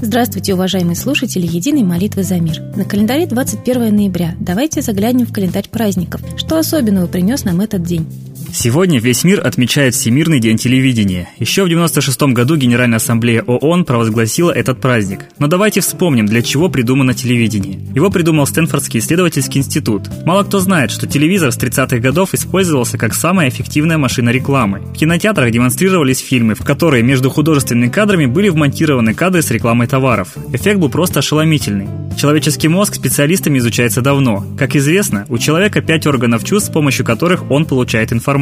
Здравствуйте, уважаемые слушатели Единой молитвы за мир. На календаре 21 ноября. Давайте заглянем в календарь праздников. Что особенного принес нам этот день? Сегодня весь мир отмечает Всемирный день телевидения. Еще в 96 году Генеральная ассамблея ООН провозгласила этот праздник. Но давайте вспомним, для чего придумано телевидение. Его придумал Стэнфордский исследовательский институт. Мало кто знает, что телевизор с 30-х годов использовался как самая эффективная машина рекламы. В кинотеатрах демонстрировались фильмы, в которые между художественными кадрами были вмонтированы кадры с рекламой товаров. Эффект был просто ошеломительный. Человеческий мозг специалистами изучается давно. Как известно, у человека пять органов чувств, с помощью которых он получает информацию.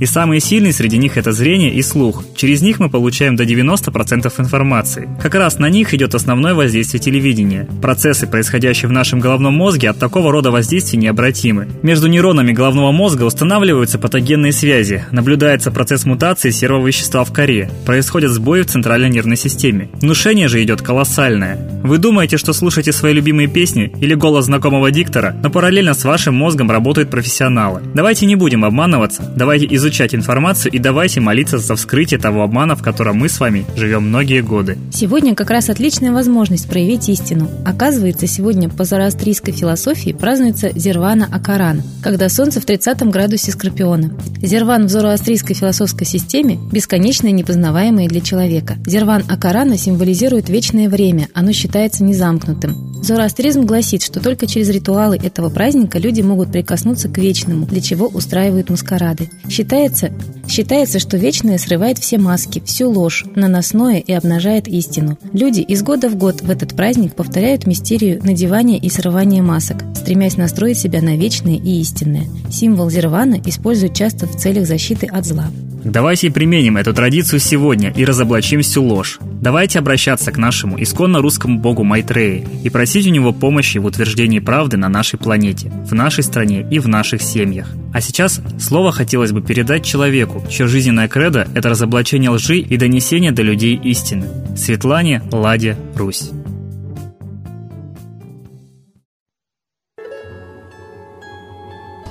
И самые сильные среди них это зрение и слух. Через них мы получаем до 90% информации. Как раз на них идет основное воздействие телевидения. Процессы, происходящие в нашем головном мозге, от такого рода воздействий необратимы. Между нейронами головного мозга устанавливаются патогенные связи, наблюдается процесс мутации серого вещества в коре, происходят сбои в центральной нервной системе. Внушение же идет колоссальное. Вы думаете, что слушаете свои любимые песни или голос знакомого диктора, но параллельно с вашим мозгом работают профессионалы. Давайте не будем обманываться, давайте изучать информацию и давайте молиться за вскрытие того обмана, в котором мы с вами живем многие годы. Сегодня как раз отличная возможность проявить истину. Оказывается, сегодня по зороастрийской философии празднуется Зервана Акаран, когда солнце в 30 градусе Скорпиона. Зерван в зороастрийской философской системе – бесконечное непознаваемое для человека. Зерван Акарана символизирует вечное время, оно считается незамкнутым. Зороастризм гласит, что только через ритуалы этого праздника люди могут прикоснуться к вечному, для чего устраивают маскарады. Считается, считается, что вечное срывает все маски, всю ложь, наносное и обнажает истину. Люди из года в год в этот праздник повторяют мистерию надевания и срывания масок, стремясь настроить себя на вечное и истинное. Символ Зервана используют часто в целях защиты от зла. Давайте применим эту традицию сегодня и разоблачим всю ложь. Давайте обращаться к нашему исконно русскому богу Майтреи и просить у него помощи в утверждении правды на нашей планете, в нашей стране и в наших семьях. А сейчас слово хотелось бы передать человеку, чье жизненное кредо – это разоблачение лжи и донесение до людей истины. Светлане Ладе Русь.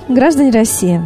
Граждане России,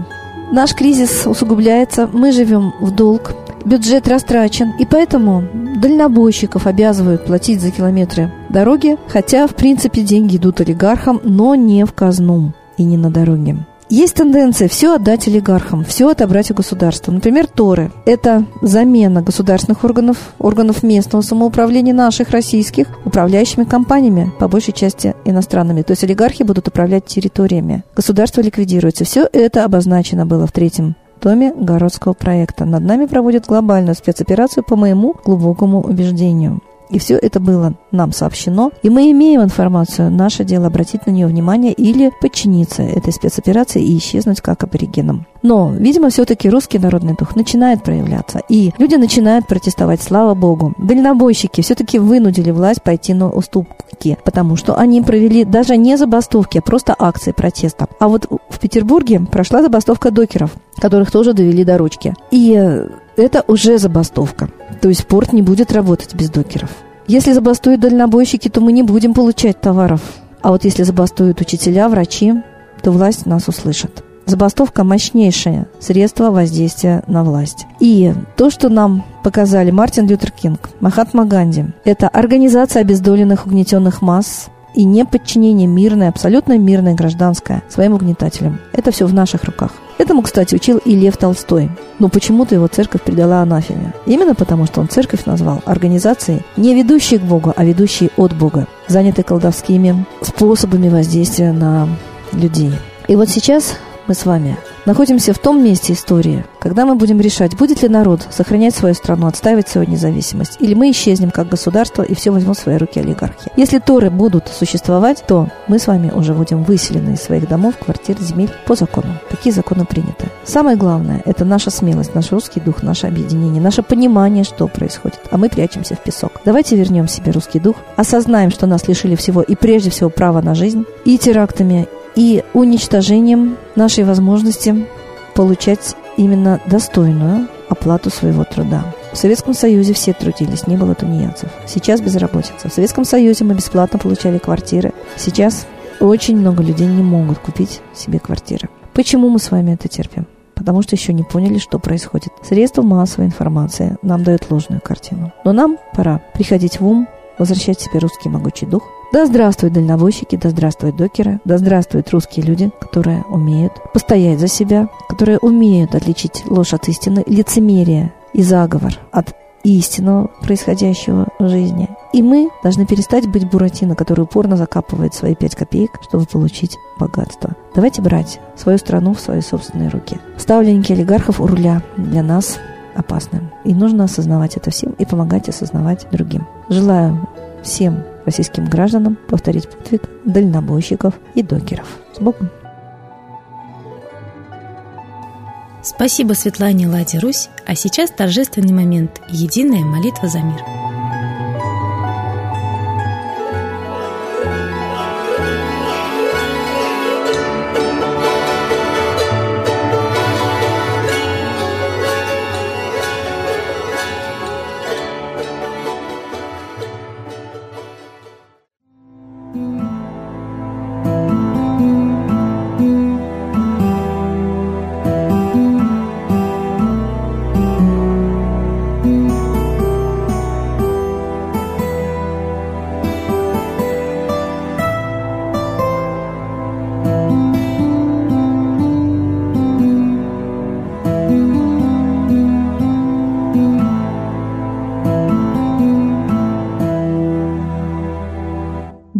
Наш кризис усугубляется, мы живем в долг, бюджет растрачен, и поэтому дальнобойщиков обязывают платить за километры дороги, хотя, в принципе, деньги идут олигархам, но не в казну и не на дороге. Есть тенденция все отдать олигархам, все отобрать у государства. Например, Торы – это замена государственных органов, органов местного самоуправления наших российских управляющими компаниями, по большей части иностранными. То есть олигархи будут управлять территориями. Государство ликвидируется. Все это обозначено было в третьем томе городского проекта. Над нами проводят глобальную спецоперацию по моему глубокому убеждению. И все это было нам сообщено. И мы имеем информацию. Наше дело обратить на нее внимание или подчиниться этой спецоперации и исчезнуть как аборигенам. Но, видимо, все-таки русский народный дух начинает проявляться. И люди начинают протестовать, слава богу. Дальнобойщики все-таки вынудили власть пойти на уступки, потому что они провели даже не забастовки, а просто акции протеста. А вот в Петербурге прошла забастовка докеров, которых тоже довели до ручки. И э, это уже забастовка. То есть порт не будет работать без докеров. Если забастуют дальнобойщики, то мы не будем получать товаров. А вот если забастуют учителя, врачи, то власть нас услышит. Забастовка – мощнейшее средство воздействия на власть. И то, что нам показали Мартин Лютер Кинг, Махатма Ганди, это организация обездоленных угнетенных масс, и неподчинение мирное, абсолютно мирное гражданское своим угнетателям. Это все в наших руках. Этому, кстати, учил и Лев Толстой. Но почему-то его церковь предала анафеме. Именно потому, что он церковь назвал организацией, не ведущей к Богу, а ведущей от Бога, занятой колдовскими способами воздействия на людей. И вот сейчас мы с вами находимся в том месте истории, когда мы будем решать, будет ли народ сохранять свою страну, отстаивать свою независимость, или мы исчезнем как государство и все возьмут в свои руки олигархи. Если Торы будут существовать, то мы с вами уже будем выселены из своих домов, квартир, земель по закону. Такие законы приняты. Самое главное – это наша смелость, наш русский дух, наше объединение, наше понимание, что происходит. А мы прячемся в песок. Давайте вернем себе русский дух, осознаем, что нас лишили всего и прежде всего права на жизнь, и терактами, и уничтожением нашей возможности получать именно достойную оплату своего труда. В Советском Союзе все трудились, не было тунеядцев. Сейчас безработица. В Советском Союзе мы бесплатно получали квартиры. Сейчас очень много людей не могут купить себе квартиры. Почему мы с вами это терпим? Потому что еще не поняли, что происходит. Средства массовой информации нам дают ложную картину. Но нам пора приходить в ум, возвращать себе русский могучий дух. Да здравствуют дальнобойщики, да здравствуют докеры, да здравствуют русские люди, которые умеют постоять за себя, которые умеют отличить ложь от истины, лицемерие и заговор от истинного происходящего в жизни. И мы должны перестать быть Буратино, который упорно закапывает свои пять копеек, чтобы получить богатство. Давайте брать свою страну в свои собственные руки. Ставленники олигархов у руля для нас опасны. И нужно осознавать это всем и помогать осознавать другим. Желаю всем российским гражданам повторить подвиг дальнобойщиков и докеров. С Богом! Спасибо Светлане Ладе Русь, а сейчас торжественный момент – единая молитва за мир.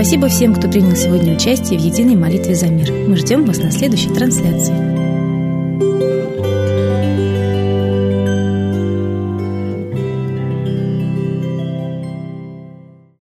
Спасибо всем, кто принял сегодня участие в единой молитве за мир. Мы ждем вас на следующей трансляции.